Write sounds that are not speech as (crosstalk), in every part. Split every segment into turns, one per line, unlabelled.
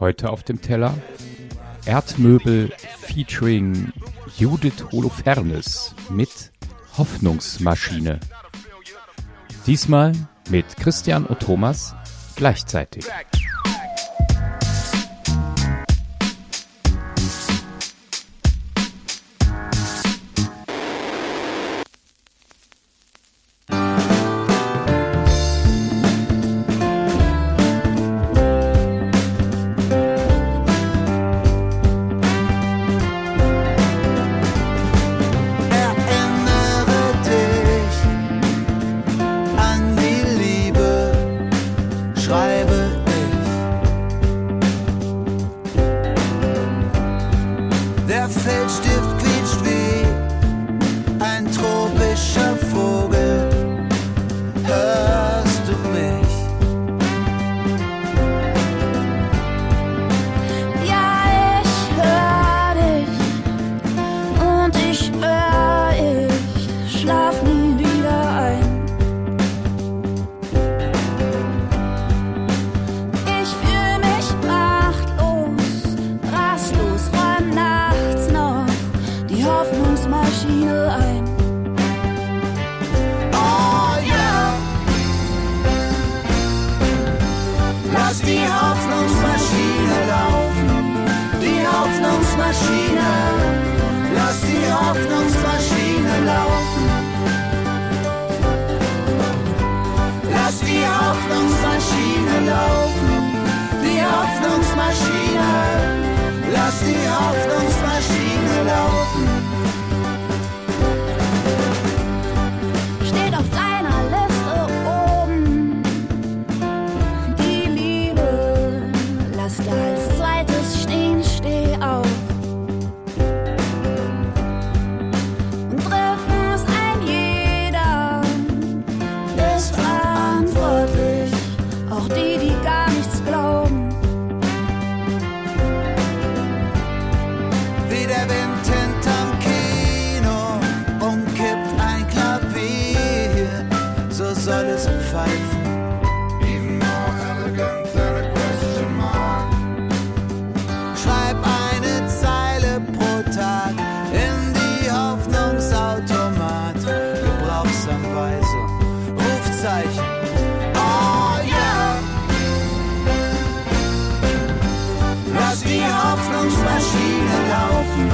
Heute auf dem Teller Erdmöbel featuring Judith Holofernes mit Hoffnungsmaschine. Diesmal mit Christian und Thomas gleichzeitig.
Pfeifen. Schreib eine Zeile pro Tag in die Hoffnungsautomat. Gebrauchsanweisung, Rufzeichen. Oh ja! Lass die Hoffnungsmaschine laufen.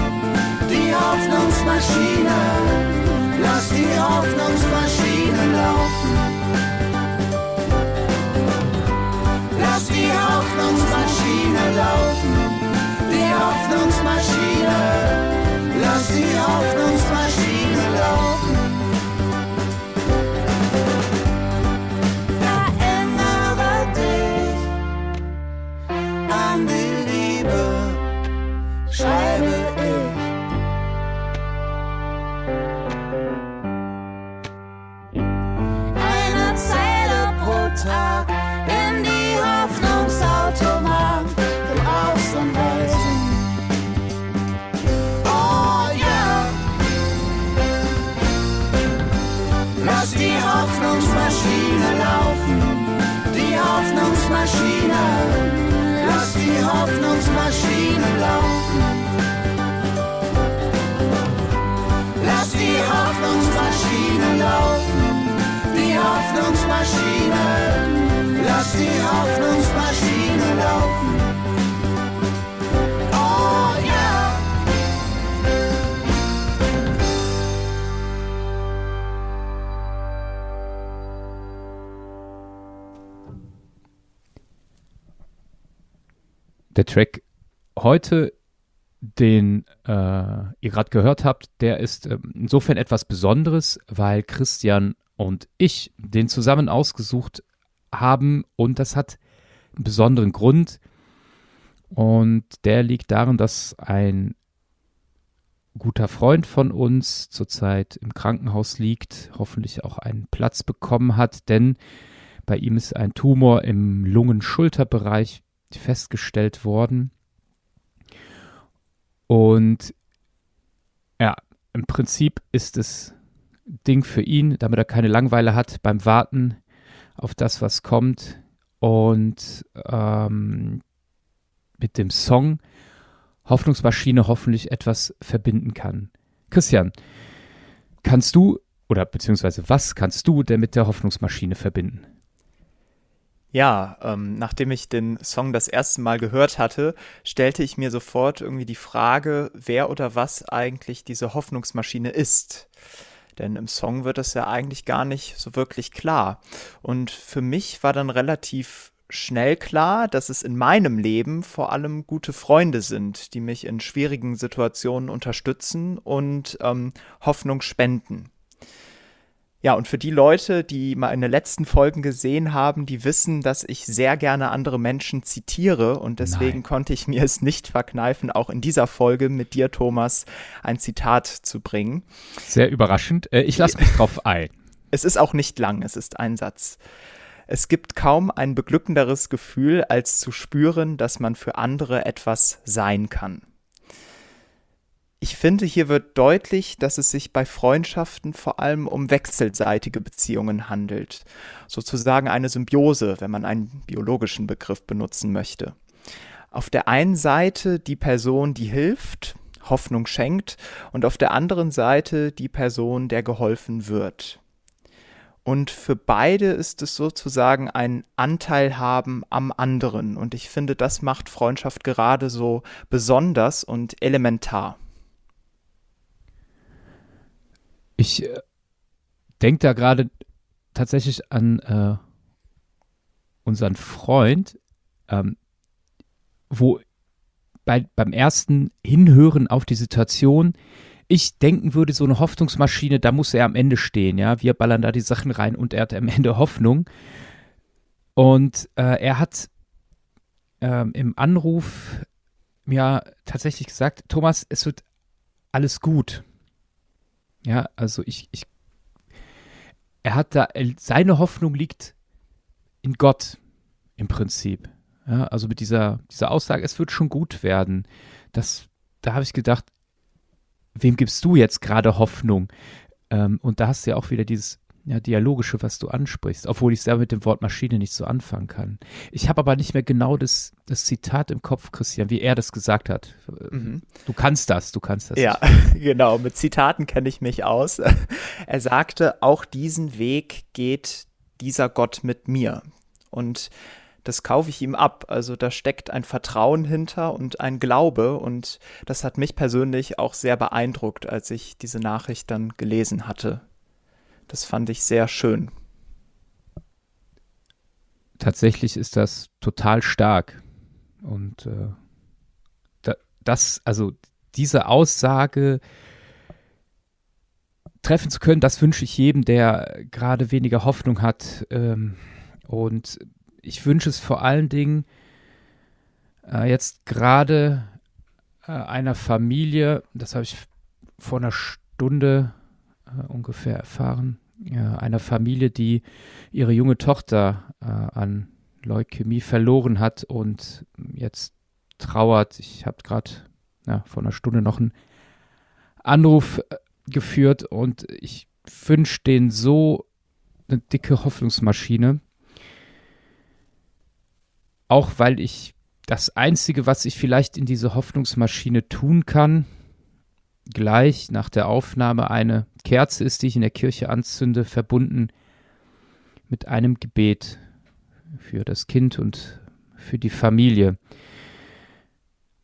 Die Hoffnungsmaschine. Lass die Hoffnungsmaschine Lass die Hoffnungsmaschine laufen. Oh ja!
Der Track heute, den äh, ihr gerade gehört habt, der ist ähm, insofern etwas Besonderes, weil Christian und ich den zusammen ausgesucht haben und das hat einen besonderen Grund und der liegt darin, dass ein guter Freund von uns zurzeit im Krankenhaus liegt, hoffentlich auch einen Platz bekommen hat, denn bei ihm ist ein Tumor im Lungen-Schulterbereich festgestellt worden. Und ja, im Prinzip ist es Ding für ihn, damit er keine Langeweile hat beim Warten auf das, was kommt. Und ähm, mit dem Song Hoffnungsmaschine hoffentlich etwas verbinden kann. Christian, kannst du oder beziehungsweise was kannst du denn mit der Hoffnungsmaschine verbinden?
Ja, ähm, nachdem ich den Song das erste Mal gehört hatte, stellte ich mir sofort irgendwie die Frage, wer oder was eigentlich diese Hoffnungsmaschine ist. Denn im Song wird das ja eigentlich gar nicht so wirklich klar. Und für mich war dann relativ schnell klar, dass es in meinem Leben vor allem gute Freunde sind, die mich in schwierigen Situationen unterstützen und ähm, Hoffnung spenden. Ja, und für die Leute, die mal in den letzten Folgen gesehen haben, die wissen, dass ich sehr gerne andere Menschen zitiere und deswegen
Nein.
konnte ich mir es nicht verkneifen, auch in dieser Folge mit dir, Thomas, ein Zitat zu bringen.
Sehr überraschend. Äh, ich lasse mich drauf ein. (laughs)
Es ist auch nicht lang, es ist ein Satz. Es gibt kaum ein beglückenderes Gefühl, als zu spüren, dass man für andere etwas sein kann. Ich finde, hier wird deutlich, dass es sich bei Freundschaften vor allem um wechselseitige Beziehungen handelt. Sozusagen eine Symbiose, wenn man einen biologischen Begriff benutzen möchte. Auf der einen Seite die Person, die hilft, Hoffnung schenkt, und auf der anderen Seite die Person, der geholfen wird. Und für beide ist es sozusagen ein Anteil haben am anderen. Und ich finde, das macht Freundschaft gerade so besonders und elementar.
Ich äh, denke da gerade tatsächlich an äh, unseren Freund, ähm, wo bei, beim ersten Hinhören auf die Situation ich denken würde, so eine Hoffnungsmaschine, da muss er am Ende stehen, ja. Wir ballern da die Sachen rein und er hat am Ende Hoffnung. Und äh, er hat ähm, im Anruf mir tatsächlich gesagt, Thomas, es wird alles gut. Ja, also ich, ich, er hat da, seine Hoffnung liegt in Gott im Prinzip. Ja, also mit dieser, dieser Aussage, es wird schon gut werden. Das, da habe ich gedacht, wem gibst du jetzt gerade Hoffnung? Ähm, und da hast du ja auch wieder dieses ja, Dialogische, was du ansprichst, obwohl ich selber mit dem Wort Maschine nicht so anfangen kann. Ich habe aber nicht mehr genau das, das Zitat im Kopf, Christian, wie er das gesagt hat.
Mhm.
Du kannst das, du kannst das.
Ja, (laughs) genau. Mit Zitaten kenne ich mich aus. (laughs) Er sagte, auch diesen Weg geht dieser Gott mit mir. Und das kaufe ich ihm ab. Also da steckt ein Vertrauen hinter und ein Glaube. Und das hat mich persönlich auch sehr beeindruckt, als ich diese Nachricht dann gelesen hatte. Das fand ich sehr schön.
Tatsächlich ist das total stark. Und äh, da, das, also diese Aussage treffen zu können, das wünsche ich jedem, der gerade weniger Hoffnung hat. Ähm, und ich wünsche es vor allen Dingen äh, jetzt gerade äh, einer Familie, das habe ich vor einer Stunde äh, ungefähr erfahren, ja, einer Familie, die ihre junge Tochter äh, an Leukämie verloren hat und jetzt trauert. Ich habe gerade ja, vor einer Stunde noch einen Anruf äh, geführt und ich wünsche denen so eine dicke Hoffnungsmaschine. Auch weil ich das Einzige, was ich vielleicht in diese Hoffnungsmaschine tun kann, gleich nach der Aufnahme eine Kerze ist, die ich in der Kirche anzünde, verbunden mit einem Gebet für das Kind und für die Familie.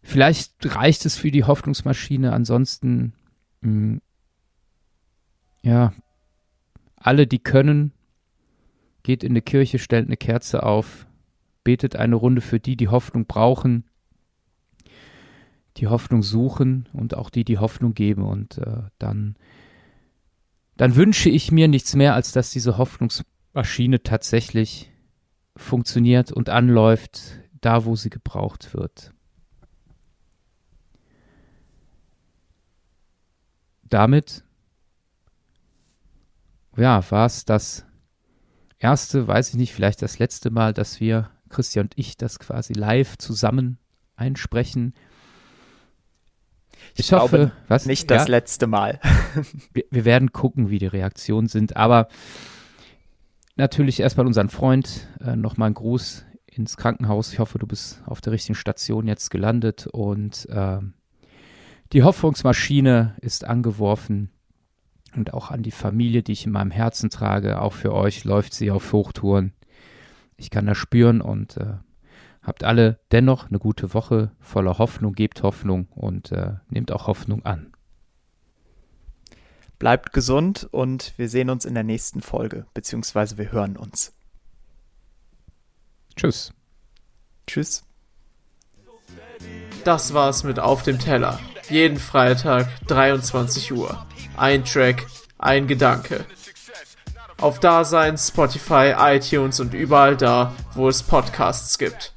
Vielleicht reicht es für die Hoffnungsmaschine, ansonsten mh, ja, alle, die können, geht in eine Kirche, stellt eine Kerze auf, betet eine Runde für die, die Hoffnung brauchen, die Hoffnung suchen und auch die, die Hoffnung geben. Und äh, dann, dann wünsche ich mir nichts mehr, als dass diese Hoffnungsmaschine tatsächlich funktioniert und anläuft, da wo sie gebraucht wird. Damit ja, war es das erste, weiß ich nicht, vielleicht das letzte Mal, dass wir, Christian und ich, das quasi live zusammen einsprechen.
Ich,
Ich
glaube,
hoffe, was?
nicht das
Ja?
letzte Mal. (laughs)
wir, wir werden gucken, wie die Reaktionen sind. Aber natürlich erstmal unseren Freund äh, nochmal einen Gruß ins Krankenhaus. Ich hoffe, du bist auf der richtigen Station jetzt gelandet und äh, die Hoffnungsmaschine ist angeworfen und auch an die Familie, die ich in meinem Herzen trage. Auch für euch läuft sie auf Hochtouren. Ich kann das spüren und äh, habt alle dennoch eine gute Woche voller Hoffnung, gebt Hoffnung und äh, nehmt auch Hoffnung an.
Bleibt gesund und wir sehen uns in der nächsten Folge, beziehungsweise wir hören uns.
Tschüss.
Tschüss.
Das war's mit Auf dem Teller. Jeden Freitag 23 Uhr. Ein Track, ein Gedanke. Auf Dasein, Spotify, iTunes und überall da, wo es Podcasts gibt.